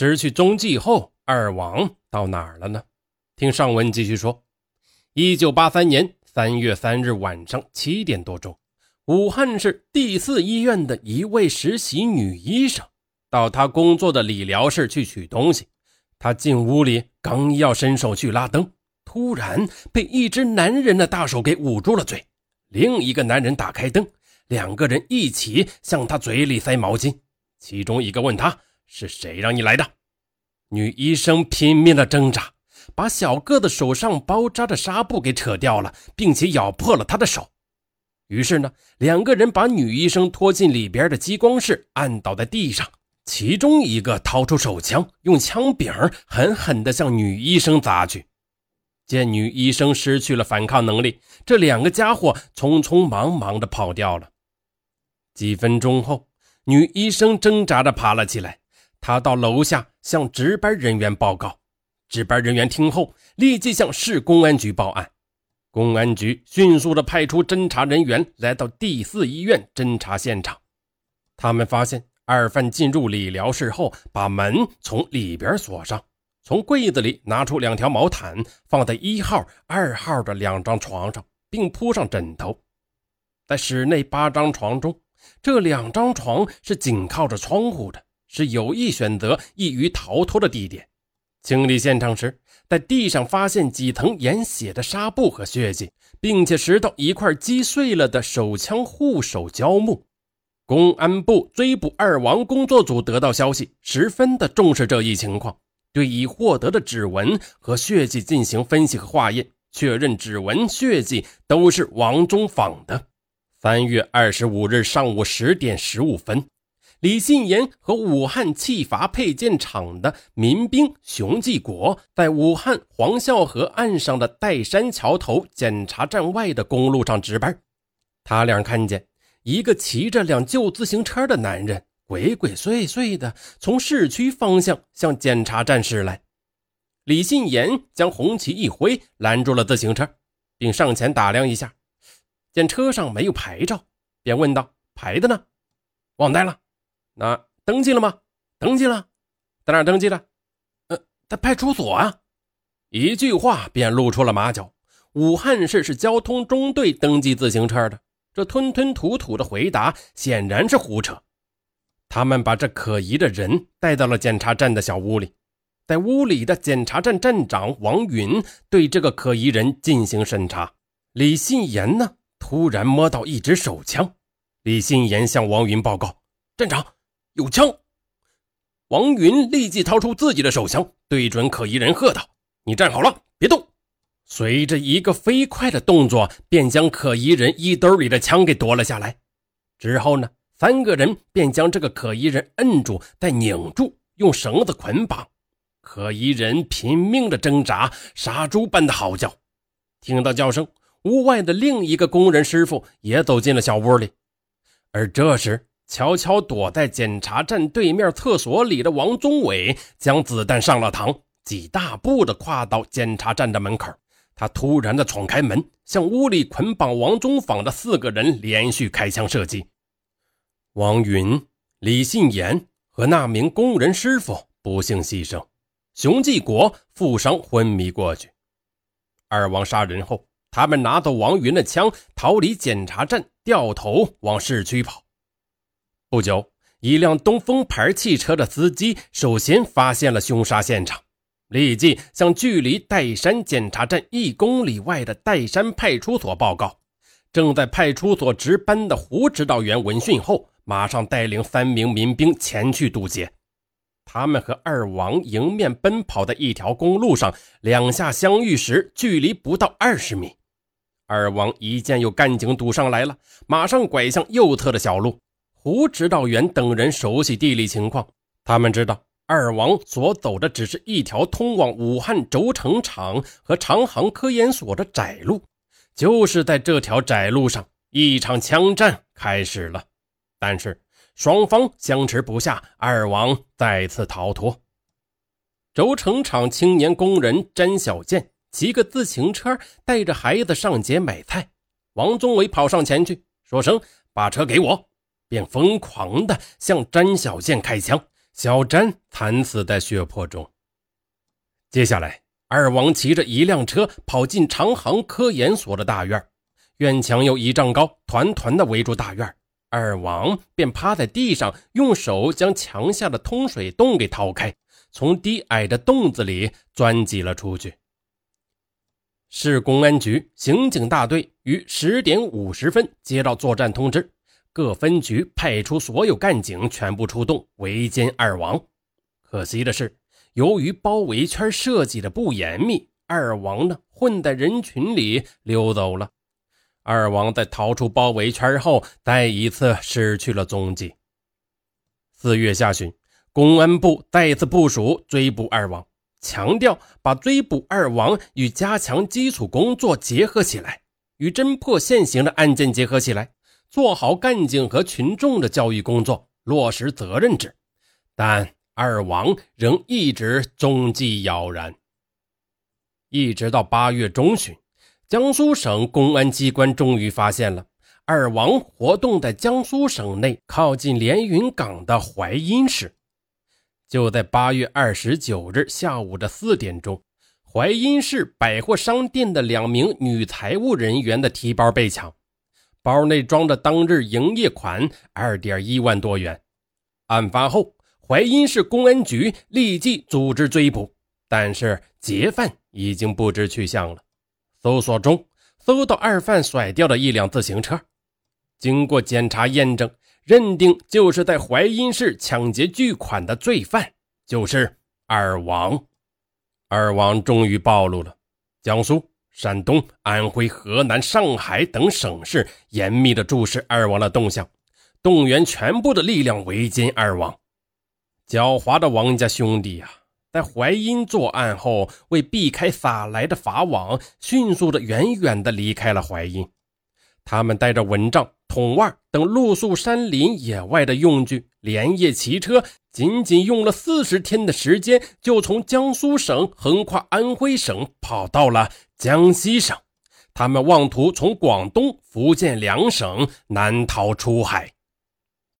失去踪迹后，二王到哪儿了呢？听上文继续说：一九八三年三月三日晚上七点多钟，武汉市第四医院的一位实习女医生到她工作的理疗室去取东西。她进屋里，刚要伸手去拉灯，突然被一只男人的大手给捂住了嘴。另一个男人打开灯，两个人一起向她嘴里塞毛巾。其中一个问她。是谁让你来的？女医生拼命的挣扎，把小个子手上包扎的纱布给扯掉了，并且咬破了他的手。于是呢，两个人把女医生拖进里边的激光室，按倒在地上。其中一个掏出手枪，用枪柄狠狠地向女医生砸去。见女医生失去了反抗能力，这两个家伙匆匆忙忙地跑掉了。几分钟后，女医生挣扎着爬了起来。他到楼下向值班人员报告，值班人员听后立即向市公安局报案。公安局迅速地派出侦查人员来到第四医院侦查现场。他们发现二犯进入理疗室后，把门从里边锁上，从柜子里拿出两条毛毯，放在一号、二号的两张床上，并铺上枕头。在室内八张床中，这两张床是紧靠着窗户的。是有意选择易于逃脱的地点。清理现场时，在地上发现几层染血的纱布和血迹，并且拾到一块击碎了的手枪护手胶木。公安部追捕二王工作组得到消息，十分的重视这一情况，对已获得的指纹和血迹进行分析和化验，确认指纹、血迹都是王忠仿的。三月二十五日上午十点十五分。李信言和武汉汽阀配件厂的民兵熊继国在武汉黄孝河岸上的岱山桥头检查站外的公路上值班。他俩看见一个骑着辆旧自行车的男人鬼鬼祟祟的从市区方向向检查站驶来。李信言将红旗一挥，拦住了自行车，并上前打量一下，见车上没有牌照，便问道：“牌子呢？忘带了。”那登记了吗？登记了，在哪登记的？呃，在派出所啊。一句话便露出了马脚。武汉市是交通中队登记自行车的，这吞吞吐吐的回答显然是胡扯。他们把这可疑的人带到了检查站的小屋里，在屋里的检查站站长王云对这个可疑人进行审查。李信言呢，突然摸到一支手枪。李信言向王云报告：“站长。”有枪！王云立即掏出自己的手枪，对准可疑人喝道：“你站好了，别动！”随着一个飞快的动作，便将可疑人衣兜里的枪给夺了下来。之后呢，三个人便将这个可疑人摁住，再拧住，用绳子捆绑。可疑人拼命的挣扎，杀猪般的嚎叫。听到叫声，屋外的另一个工人师傅也走进了小屋里，而这时。悄悄躲在检查站对面厕所里的王宗伟将子弹上了膛，几大步的跨到检查站的门口。他突然的闯开门，向屋里捆绑王宗坊的四个人连续开枪射击。王云、李信言和那名工人师傅不幸牺牲，熊继国负伤昏迷过去。二王杀人后，他们拿走王云的枪，逃离检查站，掉头往市区跑。不久，一辆东风牌汽车的司机首先发现了凶杀现场，立即向距离岱山检查站一公里外的岱山派出所报告。正在派出所值班的胡指导员闻讯后，马上带领三名民兵前去堵截。他们和二王迎面奔跑在一条公路上，两下相遇时距离不到二十米。二王一见有干警堵上来了，马上拐向右侧的小路。胡指导员等人熟悉地理情况，他们知道二王所走的只是一条通往武汉轴承厂和长航科研所的窄路。就是在这条窄路上，一场枪战开始了。但是双方相持不下，二王再次逃脱。轴承厂青年工人詹小建骑个自行车，带着孩子上街买菜。王宗伟跑上前去，说声：“把车给我。”便疯狂地向詹小建开枪，小詹惨死在血泊中。接下来，二王骑着一辆车跑进长航科研所的大院，院墙有一丈高，团团的围住大院。二王便趴在地上，用手将墙下的通水洞给掏开，从低矮的洞子里钻挤了出去。市公安局刑警大队于十点五十分接到作战通知，各分局派出所有干警全部出动围歼二王。可惜的是，由于包围圈设计的不严密，二王呢混在人群里溜走了。二王在逃出包围圈后，再一次失去了踪迹。四月下旬，公安部再次部署追捕二王。强调把追捕二王与加强基础工作结合起来，与侦破现行的案件结合起来，做好干警和群众的教育工作，落实责任制。但二王仍一直踪迹杳然。一直到八月中旬，江苏省公安机关终于发现了二王活动在江苏省内靠近连云港的淮阴市。就在八月二十九日下午的四点钟，淮阴市百货商店的两名女财务人员的提包被抢，包内装着当日营业款二点一万多元。案发后，淮阴市公安局立即组织追捕，但是劫犯已经不知去向了。搜索中搜到二犯甩掉的一辆自行车，经过检查验证。认定就是在淮阴市抢劫巨款的罪犯就是二王，二王终于暴露了。江苏、山东、安徽、河南、上海等省市严密的注视二王的动向，动员全部的力量围歼二王。狡猾的王家兄弟啊，在淮阴作案后，为避开撒来的法网，迅速的远远的离开了淮阴。他们带着蚊帐。桶袜等露宿山林野外的用具，连夜骑车，仅仅用了四十天的时间，就从江苏省横跨安徽省，跑到了江西省。他们妄图从广东、福建两省南逃出海。